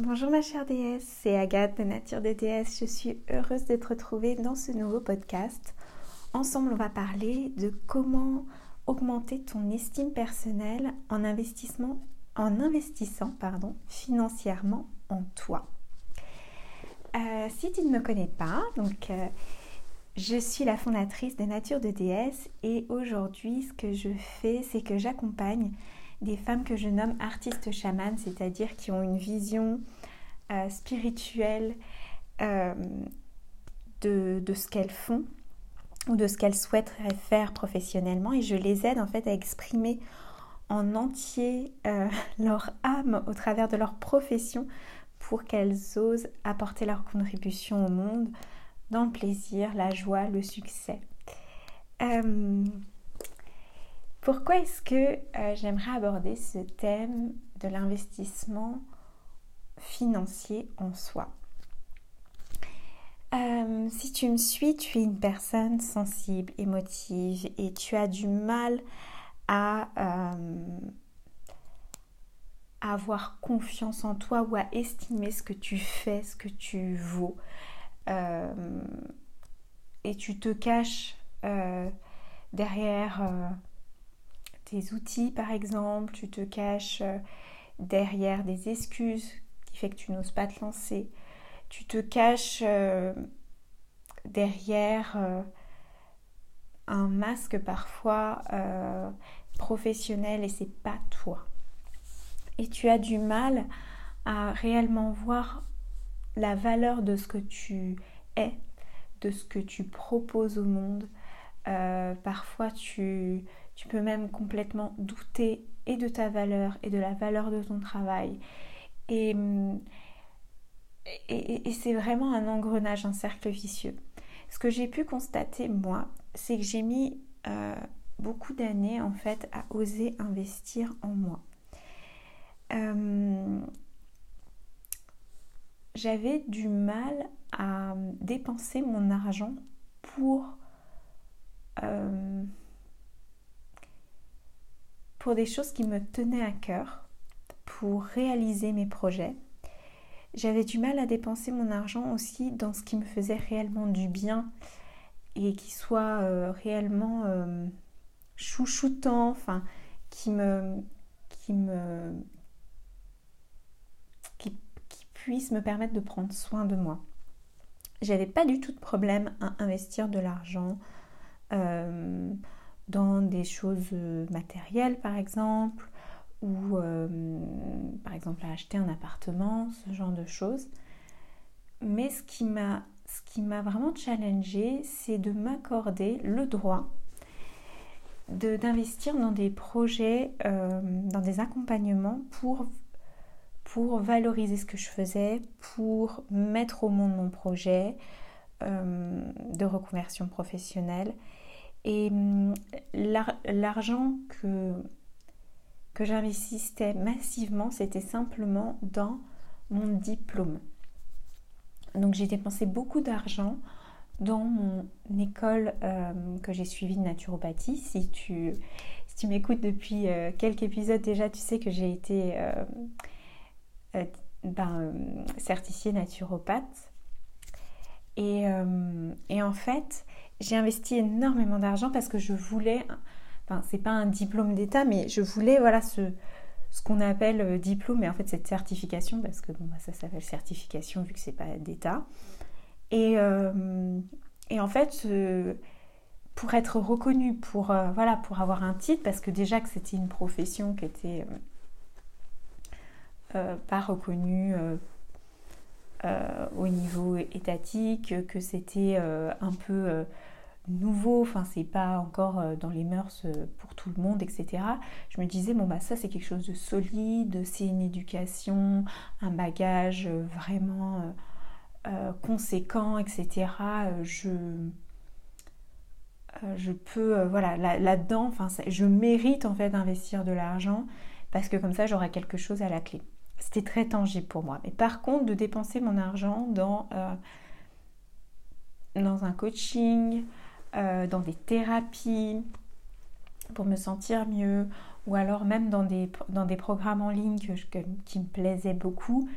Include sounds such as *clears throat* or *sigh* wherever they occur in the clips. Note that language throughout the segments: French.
Bonjour ma chère déesse, c'est Agathe de Nature de déesse. Je suis heureuse de te retrouver dans ce nouveau podcast. Ensemble, on va parler de comment augmenter ton estime personnelle en, investissement, en investissant pardon, financièrement en toi. Euh, si tu ne me connais pas, donc euh, je suis la fondatrice de Nature de déesse et aujourd'hui ce que je fais c'est que j'accompagne des femmes que je nomme artistes chamanes, c'est-à-dire qui ont une vision euh, spirituelle euh, de, ce qu'elles font ou de ce qu'elles souhaiteraient faire professionnellement et je les aide en fait à exprimer en entier euh, *laughs* leur âme au travers de leur profession pour qu'elles osent apporter leur contribution au monde dans le plaisir, la joie, le succès. Pourquoi est-ce que euh, j'aimerais aborder ce thème de l'investissement financier en soi? Euh, Si tu me suis, tu es une personne sensible, émotive et tu as du mal à euh, avoir confiance en toi ou à estimer ce que tu fais, ce que tu vaux. et tu te caches derrière tes outils par exemple, tu te caches euh, derrière des excuses qui fait que tu n'oses pas te lancer, tu te caches euh, derrière euh, un masque parfois professionnel et c'est pas toi. Et tu as du mal à réellement voir la valeur de ce que tu es, de ce que tu proposes au monde. parfois tu, tu peux même complètement douter et de ta valeur et de la valeur de ton travail. Et, et, c'est vraiment un engrenage, un cercle vicieux. Ce que j'ai pu constater, moi, c'est que j'ai mis euh, beaucoup d'années, en fait, à oser investir en moi. Euh, j'avais du mal à dépenser mon argent pour... Euh, pour des choses qui me tenaient à cœur, pour réaliser mes projets. J'avais du mal à dépenser mon argent aussi dans ce qui me faisait réellement du bien et qui soit euh, réellement euh, chouchoutant, enfin, qui me, qui me, qui, puisse me permettre de prendre soin de moi. J'avais pas du tout de problème à investir de l'argent. Euh, dans des choses euh, matérielles par exemple, ou euh, par exemple à acheter un appartement, ce genre de choses. Mais ce qui m'a, vraiment challengé, c'est de m'accorder le droit d'investir dans des projets, euh, dans des accompagnements pour, pour valoriser ce que je faisais, pour mettre au monde mon projet de reconversion professionnelle et hum, l'argent que, que j'investissais massivement, c'était simplement dans mon diplôme. Donc j'ai dépensé beaucoup d'argent dans mon école euh, que j'ai suivie de naturopathie. Si tu, si tu m'écoutes depuis euh, quelques épisodes déjà, tu sais que j'ai été euh, ben, certifiée naturopathe. Et, et, en fait, j'ai investi énormément d'argent parce que je voulais, enfin c'est pas un diplôme d'État, mais je voulais voilà ce, ce qu'on appelle euh, diplôme, mais en fait cette certification, parce que bon, bah, ça s'appelle certification vu que c'est pas d'État. Et, euh, et, en fait, pour être reconnu, pour, euh, voilà, pour avoir un titre, parce que déjà que c'était une profession qui était pas reconnue au niveau étatique, que c'était un peu nouveau, enfin c'est pas encore euh, dans les mœurs euh, pour tout le monde, etc. Je me disais, bon bah ça c'est quelque chose de solide, c'est une éducation, un bagage euh, vraiment conséquent, etc. Je, je peux, voilà, là-dedans, je mérite en fait d'investir de l'argent parce que comme ça j'aurai quelque chose à la clé. C'était très tangible pour moi. Mais par contre, de dépenser mon argent dans, dans un coaching, euh, dans des thérapies pour me sentir mieux, ou alors même dans des, dans des programmes en ligne qui me plaisaient beaucoup.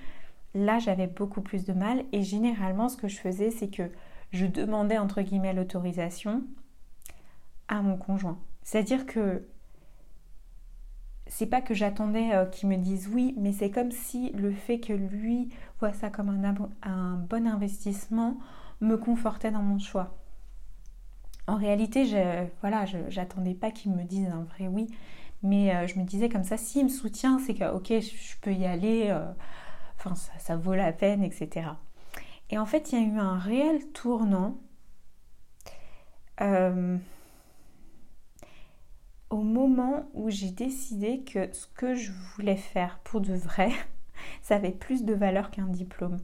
là j'avais beaucoup plus de mal et généralement ce que je faisais c'est que je demandais entre guillemets l'autorisation à mon conjoint. C'est-à-dire que c'est pas que j'attendais euh, qu'il me dise oui, mais c'est comme si le fait que lui voit ça comme un, bon investissement me confortait dans mon choix. En réalité, je, voilà, j'attendais pas qu'il me dise un vrai oui, mais euh, je me disais comme ça, s'il me soutient, c'est que ok, je peux y aller, euh, ça, vaut la peine, etc. Et en fait, il y a eu un réel tournant au moment où j'ai décidé que ce que je voulais faire pour de vrai, *laughs* ça avait plus de valeur qu'un diplôme.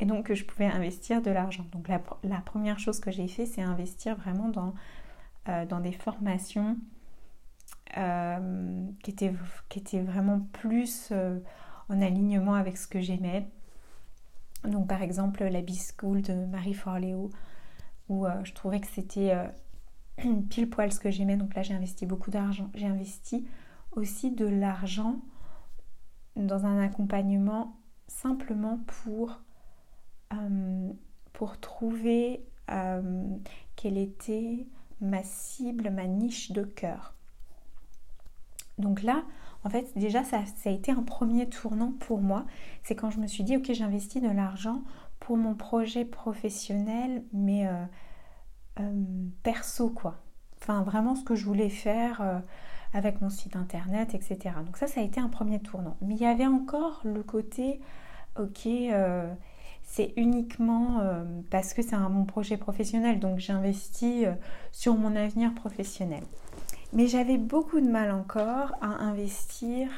Et donc que je pouvais investir de l'argent. Donc la, première chose que j'ai fait, c'est investir vraiment dans, dans des formations euh, qui, était, qui était vraiment plus euh, en alignement avec ce que j'aimais. Donc par exemple la B-School de Marie Forleo, où euh, je trouvais que c'était *clears throat* pile poil ce que j'aimais. Donc là j'ai investi beaucoup d'argent. J'ai investi aussi de l'argent dans un accompagnement simplement pour, pour trouver quelle était ma cible, ma niche de cœur. Donc là, en fait, déjà, ça, a été un premier tournant pour moi. C'est quand je me suis dit, ok, j'investis de l'argent pour mon projet professionnel, mais euh, euh, perso, quoi. Enfin, vraiment ce que je voulais faire euh, avec mon site internet, etc. Donc ça, ça a été un premier tournant. Mais il y avait encore le côté, ok, c'est uniquement parce que c'est mon projet professionnel, donc j'investis sur mon avenir professionnel. Mais j'avais beaucoup de mal encore à investir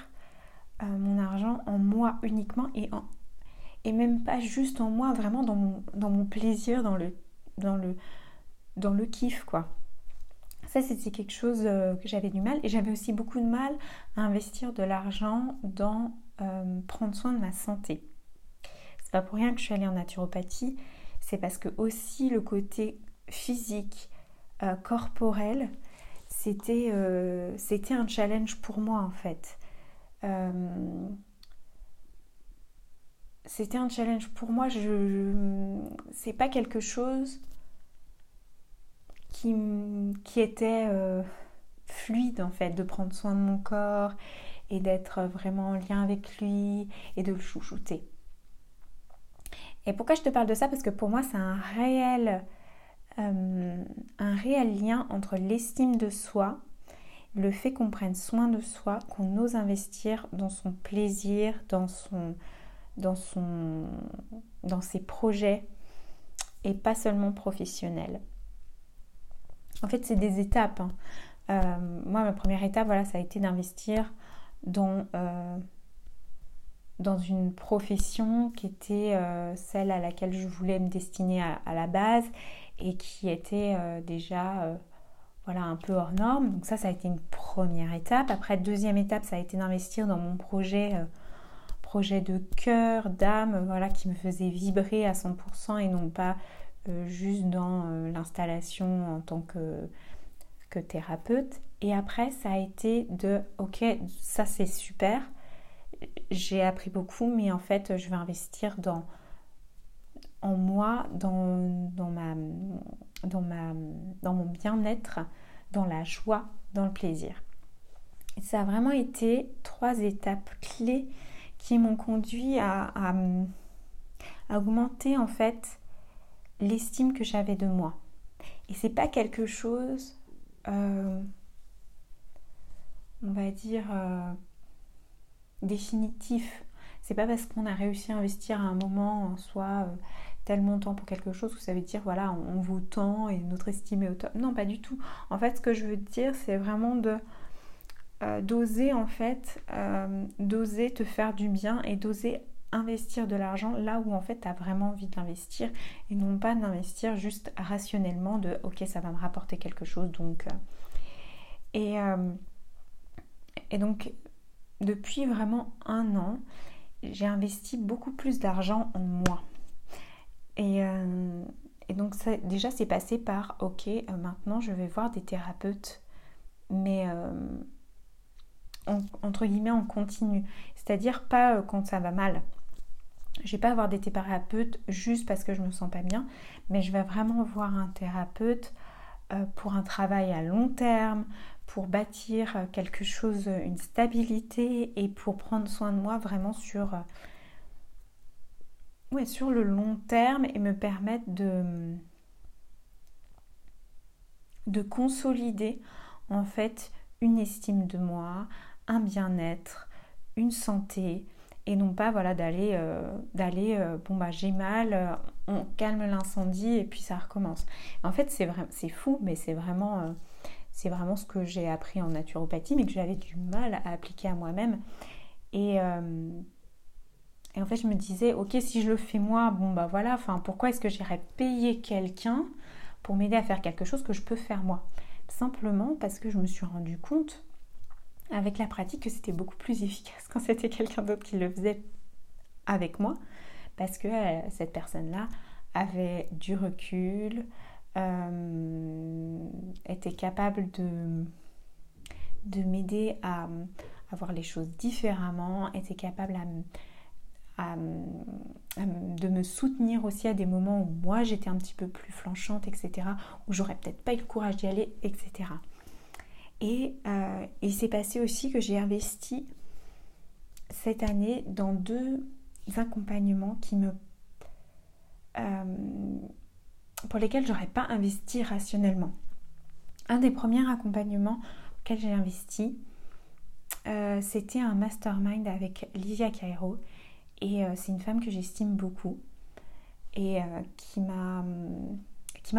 euh, mon argent en moi uniquement et, en, et même pas juste en moi, vraiment dans mon, dans mon plaisir, dans le, dans, le, dans le kiff quoi. Ça c'était quelque chose euh, que j'avais du mal et j'avais aussi beaucoup de mal à investir de l'argent dans euh, prendre soin de ma santé. C'est pas pour rien que je suis allée en naturopathie, c'est parce que aussi le côté physique, corporel, euh, c'était un challenge pour moi en fait. C'était un challenge pour moi. Je, c'est pas quelque chose qui, était euh, fluide en fait, de prendre soin de mon corps et d'être vraiment en lien avec lui et de le chouchouter. Et pourquoi je te parle de ça? Parce que pour moi, c'est un réel euh, un réel lien entre l'estime de soi, le fait qu'on prenne soin de soi, qu'on ose investir dans son plaisir, dans, son, dans, dans ses projets et pas seulement professionnels. En fait, c'est des étapes. Hein. Euh, moi, ma première étape, voilà, ça a été d'investir dans, euh, dans une profession qui était celle à laquelle je voulais me destiner à la base et qui était euh, déjà euh, voilà, un peu hors norme. Donc ça, ça a été une première étape. Après, deuxième étape, ça a été d'investir dans mon projet, euh, projet de cœur, d'âme, voilà, qui me faisait vibrer à 100% et non pas juste dans l'installation en tant que, thérapeute. Et après, ça a été de, ok, ça c'est super, j'ai appris beaucoup, mais en fait, je vais investir dans en moi, dans, mon bien-être, dans la joie, dans le plaisir. ça a vraiment été trois étapes clés qui m'ont conduit à, augmenter en fait l'estime que j'avais de moi. Et c'est pas quelque chose, euh, on va dire, euh, définitif. C'est pas parce qu'on a réussi à investir à un moment en soi euh, tel montant pour quelque chose que ça veut dire voilà on, vaut tant et notre estime est au top. Non pas du tout. En fait ce que je veux dire c'est vraiment de euh, d'oser en fait euh, d'oser te faire du bien et d'oser investir de l'argent là où en fait tu as vraiment envie d'investir et non pas d'investir juste rationnellement de ok ça va me rapporter quelque chose donc euh, et, et donc depuis vraiment un an j'ai investi beaucoup plus d'argent en moi. Euh, et, donc ça, déjà c'est passé par ok euh, maintenant je vais voir des thérapeutes mais euh, entre guillemets en continu. C'est à dire pas quand ça va mal je vais pas avoir des thérapeutes juste parce que je me sens pas bien, mais je vais vraiment voir un thérapeute euh, pour un travail à long terme, pour bâtir quelque chose, une stabilité et pour prendre soin de moi vraiment sur, ouais, sur le long terme et me permettre de, de consolider en fait une estime de moi, un bien-être, une santé et non pas voilà d'aller euh, d'aller euh, bon bah j'ai mal euh, on calme l'incendie et puis ça recommence. En fait c'est vrai c'est fou mais c'est vraiment c'est vraiment ce que j'ai appris en naturopathie mais que j'avais du mal à appliquer à moi-même. Et, et en fait je me disais ok si je le fais moi bon bah voilà enfin pourquoi est-ce que j'irais payer quelqu'un pour m'aider à faire quelque chose que je peux faire moi? Simplement parce que je me suis rendu compte avec la pratique que c'était beaucoup plus efficace *laughs* quand c'était quelqu'un d'autre qui le faisait avec moi, parce que euh, cette personne-là avait du recul, euh, était capable de, de m'aider à, voir les choses différemment, était capable de me soutenir aussi à des moments où moi j'étais un petit peu plus flanchante, etc., où j'aurais peut-être pas eu le courage d'y aller, etc. Et euh, il s'est passé aussi que j'ai investi cette année dans deux accompagnements qui me, euh, pour lesquels j'aurais pas investi rationnellement. Un des premiers accompagnements auxquels j'ai investi, euh, c'était un mastermind avec Livia Cairo. Et c'est une femme que j'estime beaucoup et qui m'a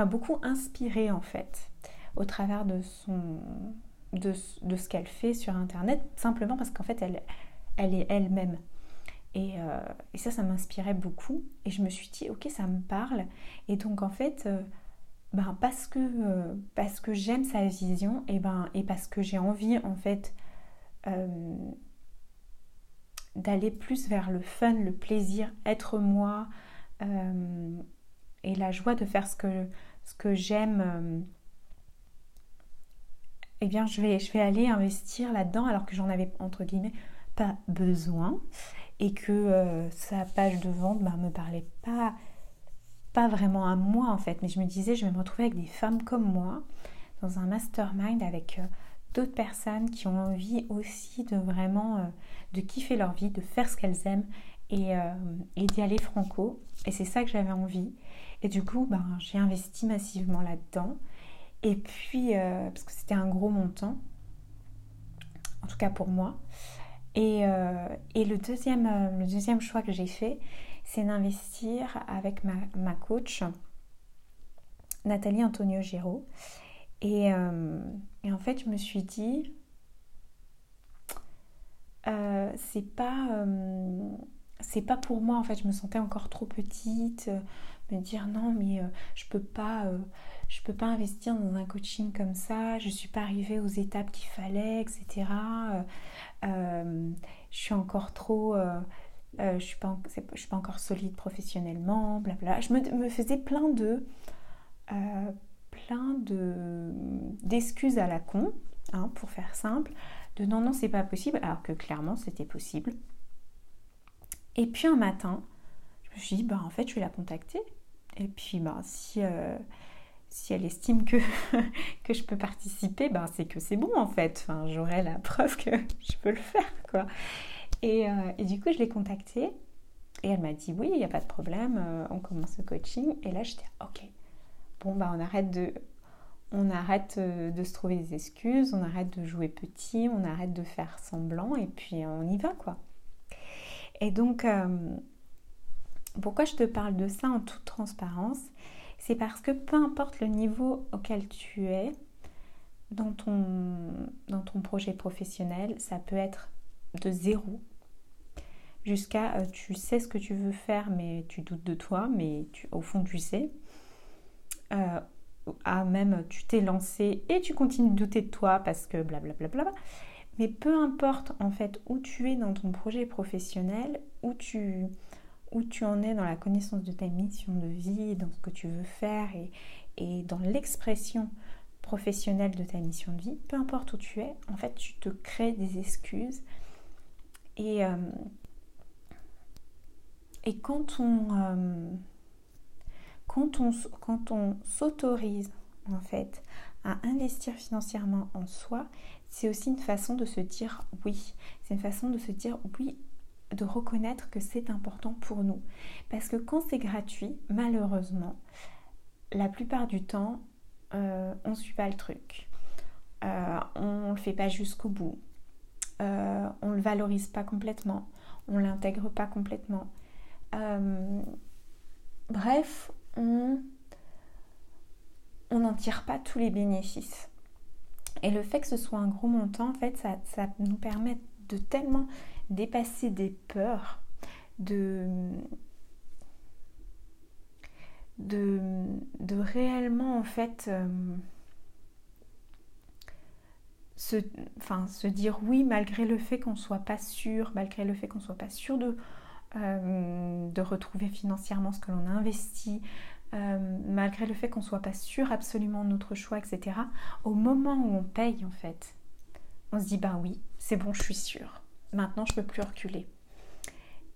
beaucoup inspirée en fait au travers de son, de, ce qu'elle fait sur Internet, simplement parce qu'en fait, elle, elle est elle-même. Et, euh, ça, ça m'inspirait beaucoup. Et je me suis dit, ok, ça me parle. Et donc, en fait, euh, ben, parce que, euh, parce que j'aime sa vision, et, ben, et parce que j'ai envie, en fait, d'aller plus vers le fun, le plaisir, être moi, et la joie de faire ce que, ce que j'aime eh bien je vais, je vais aller investir là-dedans alors que j'en avais entre guillemets pas besoin et que euh, sa page de vente ne bah, me parlait pas, pas vraiment à moi en fait. Mais je me disais, je vais me retrouver avec des femmes comme moi dans un mastermind avec euh, d'autres personnes qui ont envie aussi de vraiment euh, de kiffer leur vie, de faire ce qu'elles aiment et, et d'y aller franco. Et c'est ça que j'avais envie. Et du coup, ben, j'ai investi massivement là-dedans. Et puis, euh, parce que c'était un gros montant, en tout cas pour moi. Et, euh, le, deuxième, euh, le deuxième choix que j'ai fait, c'est d'investir avec ma, coach, Nathalie Antonio Giraud. Et, et, en fait, je me suis dit, c'est pas, c'est pas pour moi. En fait, je me sentais encore trop petite, me dire non, mais je peux pas je peux pas investir dans un coaching comme ça, je suis pas arrivée aux étapes qu'il fallait, etc. Euh, euh, je suis encore trop, euh, je suis pas, suis pas encore solide professionnellement, blabla. Je me, faisais plein de, plein de d'excuses à la con, hein, pour faire simple, de non non c'est pas possible, alors que clairement c'était possible. Et puis un matin, je me suis dit bah en fait je vais la contacter. Et puis bah si si elle estime *laughs* que, je peux participer, ben c'est que c'est bon en fait. Enfin, j'aurai la preuve que *laughs* je peux le faire, euh, et du coup, je l'ai contactée et elle m'a dit oui, il n'y a pas de problème, euh, on commence le coaching. Et là, j'étais ok. Bon, on arrête de, on arrête euh, de se trouver des excuses, on arrête de jouer petit, on arrête de faire semblant et puis on y va, quoi. Et donc, pourquoi je te parle de ça en toute transparence? C'est parce que peu importe le niveau auquel tu es dans ton, projet professionnel, ça peut être de zéro jusqu'à euh, tu sais ce que tu veux faire mais tu doutes de toi, mais au fond tu sais. Euh, à même tu t'es lancé et tu continues de douter de toi parce que blablabla. Bla bla bla. Mais peu importe en fait où tu es dans ton projet professionnel, où tu, où tu en es dans la connaissance de ta mission de vie, dans ce que tu veux faire et, dans l'expression professionnelle de ta mission de vie, peu importe où tu es, en fait, tu te crées des excuses. Et, euh, quand on, quand on, quand on s'autorise en fait à investir financièrement en soi, c'est aussi une façon de se dire oui. C'est une façon de se dire oui, de reconnaître que c'est important pour nous. Parce que quand c'est gratuit, malheureusement, la plupart du temps, euh, on ne suit pas le truc. Euh, on ne le fait pas jusqu'au bout. Euh, on ne le valorise pas complètement. On ne l'intègre pas complètement. bref, on n'en tire pas tous les bénéfices. Et le fait que ce soit un gros montant, en fait, ça, ça nous permet de tellement dépasser des peurs, de, de, réellement en fait euh, se, se dire oui malgré le fait qu'on soit pas sûr, malgré le fait qu'on soit pas sûr de, euh, de retrouver financièrement ce que l'on a investi, euh, malgré le fait qu'on soit pas sûr absolument de notre choix, etc. Au moment où on paye en fait, on se dit bah oui, c'est bon, je suis sûre. Maintenant, je peux plus reculer.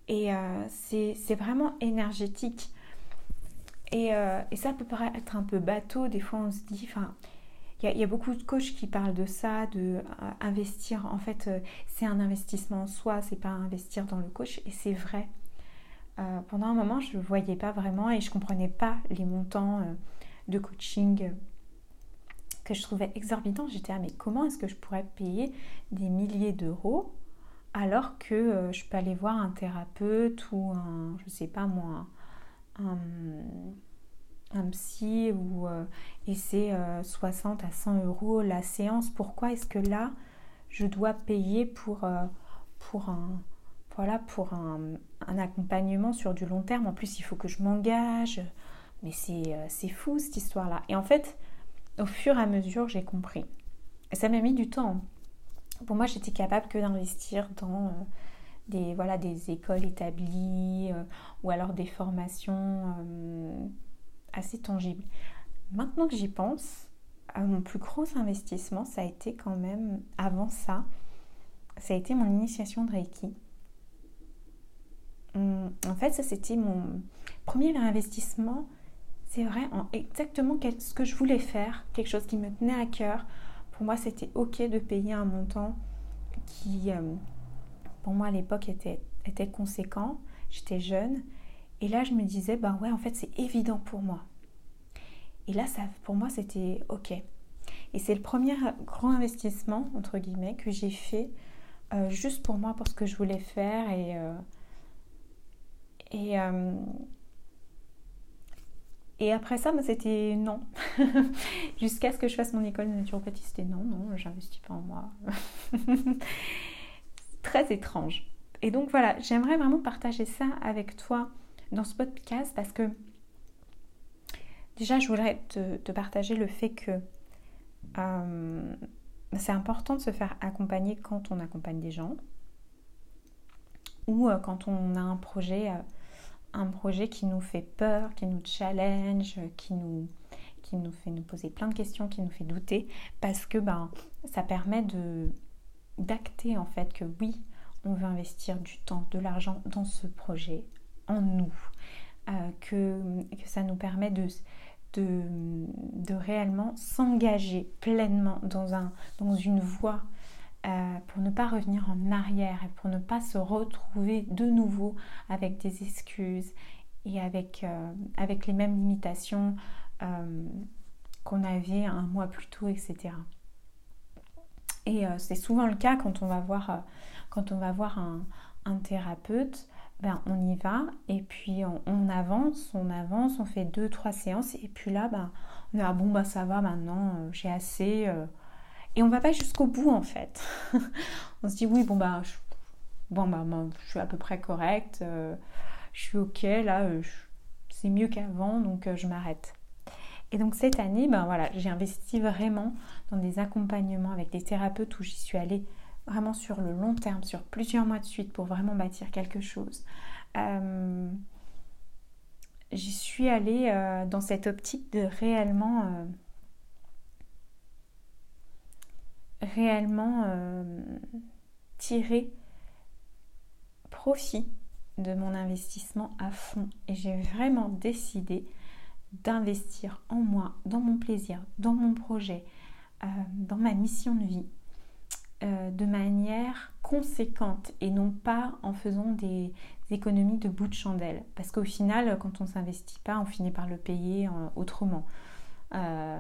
Et c'est vraiment énergétique. Euh, et, ça peut paraître un peu bateau, des fois on se dit, enfin, il y, a beaucoup de coachs qui parlent de ça, de euh, investir, en fait, euh, c'est un investissement en soi, c'est pas investir dans le coach, et c'est vrai. pendant un moment, je ne voyais pas vraiment et je comprenais pas les montants de coaching que je trouvais exorbitants. J'étais ah mais comment est-ce que je pourrais payer des milliers d'euros alors que je peux aller voir un thérapeute ou un, je sais pas moi, un, psy ou, euh, et c'est 60 euh, à 100 euros la séance. Pourquoi est-ce que là, je dois payer pour, euh, pour, un, voilà, pour un, accompagnement sur du long terme? En plus, il faut que je m'engage. Mais c'est fou cette histoire-là. Et en fait, au fur et à mesure, j'ai compris. Et ça m'a mis du temps. Pour moi, j'étais capable que d'investir dans des, voilà, des écoles établies euh, ou alors des formations euh, assez tangibles. Maintenant que j'y pense, mon plus gros investissement, ça a été quand même, avant ça, ça a été mon initiation de Reiki. Hum, en fait, ça c'était mon premier investissement, c'est vrai, en exactement ce que je voulais faire, quelque chose qui me tenait à cœur. Pour moi, c'était ok de payer un montant qui, euh, pour moi à l'époque était, conséquent. J'étais jeune. Et là, je me disais, ben ouais, en fait, c'est évident pour moi. Et là, ça, pour moi, c'était OK. Et c'est le premier grand investissement, entre guillemets, que j'ai fait euh, juste pour moi, pour ce que je voulais faire. Et, euh, et, et après ça, ben, c'était non. *laughs* Jusqu'à ce que je fasse mon école de naturopathie, c'était non, non, j'investis pas en moi. *laughs* très étrange. Et donc voilà, j'aimerais vraiment partager ça avec toi dans ce podcast parce que déjà je voudrais te, partager le fait que euh, c'est important de se faire accompagner quand on accompagne des gens ou euh, quand on a un projet, euh, un projet qui nous fait peur, qui nous challenge, qui nous, qui nous fait nous poser plein de questions, qui nous fait douter, parce que ben, ça permet de, d'acter en fait que oui, on veut investir du temps, de l'argent dans ce projet, en nous, euh, que, que, ça nous permet de, de, de réellement s'engager pleinement dans, un, dans une voie euh, pour ne pas revenir en arrière et pour ne pas se retrouver de nouveau avec des excuses et avec, euh, avec les mêmes limitations qu'on avait un mois plus tôt, etc. Et euh, c'est souvent le cas quand on va voir, euh, quand on va voir un, thérapeute. Ben, on y va et puis on, avance, on avance, on fait deux, trois séances et puis là, ben, on est ah bon, bah ça va maintenant, euh, j'ai assez. Et on va pas jusqu'au bout en fait. *laughs* on se dit oui, bon, bah, je, bon, bah, je suis à peu près correcte, je suis ok, là, c'est mieux qu'avant, donc je m'arrête. Et donc cette année, ben voilà, j'ai investi vraiment dans des accompagnements avec des thérapeutes où j'y suis allée vraiment sur le long terme, sur plusieurs mois de suite pour vraiment bâtir quelque chose. Euh, j'y suis allée euh, dans cette optique de réellement, euh, réellement tirer profit de mon investissement à fond et j'ai vraiment décidé d'investir en moi, dans mon plaisir, dans mon projet, euh, dans ma mission de vie euh, de manière conséquente et non pas en faisant des économies de bout de chandelle. Parce qu'au final, quand on ne s'investit pas, on finit par le payer autrement. Euh,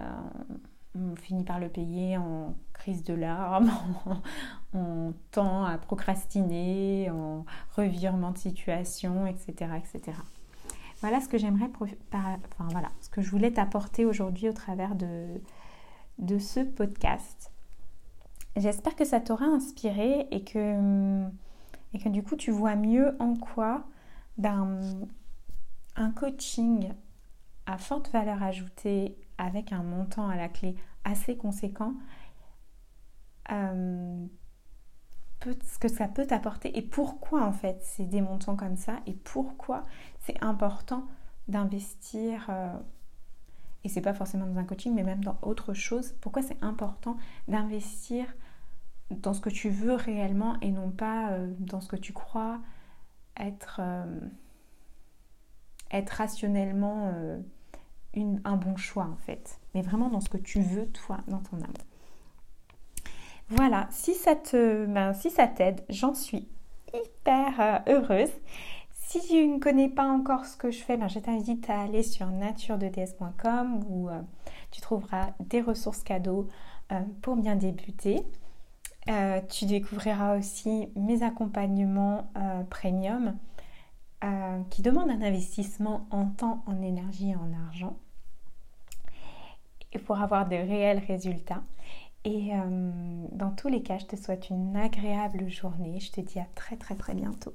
on finit par le payer en crise de larmes, *laughs* en, temps à procrastiner, en revirement de situation, etc. etc. Voilà ce que j'aimerais, enfin voilà, ce que je voulais t'apporter aujourd'hui au travers de, ce podcast. J'espère que ça t'aura inspiré et que, et que du coup tu vois mieux en quoi ben, un coaching à forte valeur ajoutée avec un montant à la clé assez conséquent, euh, ce que ça peut t'apporter et pourquoi en fait c'est des montants comme ça et pourquoi c'est important d'investir euh, et c'est pas forcément dans un coaching mais même dans autre chose pourquoi c'est important d'investir dans ce que tu veux réellement et non pas euh, dans ce que tu crois être être rationnellement un bon choix en fait, mais vraiment dans ce que tu veux toi, dans ton âme. Voilà, si ça te, ben, si ça t'aide, j'en suis hyper euh, heureuse. Si tu ne connais pas encore ce que je fais, ben, je t'invite à aller sur naturededs.com où euh, tu trouveras des ressources cadeaux euh, pour bien débuter. tu découvriras aussi mes accompagnements premium qui demandent un investissement en temps, en énergie et en argent pour avoir de réels résultats. Et euh, dans tous les cas, je te souhaite une agréable journée. Je te dis à très très très bientôt.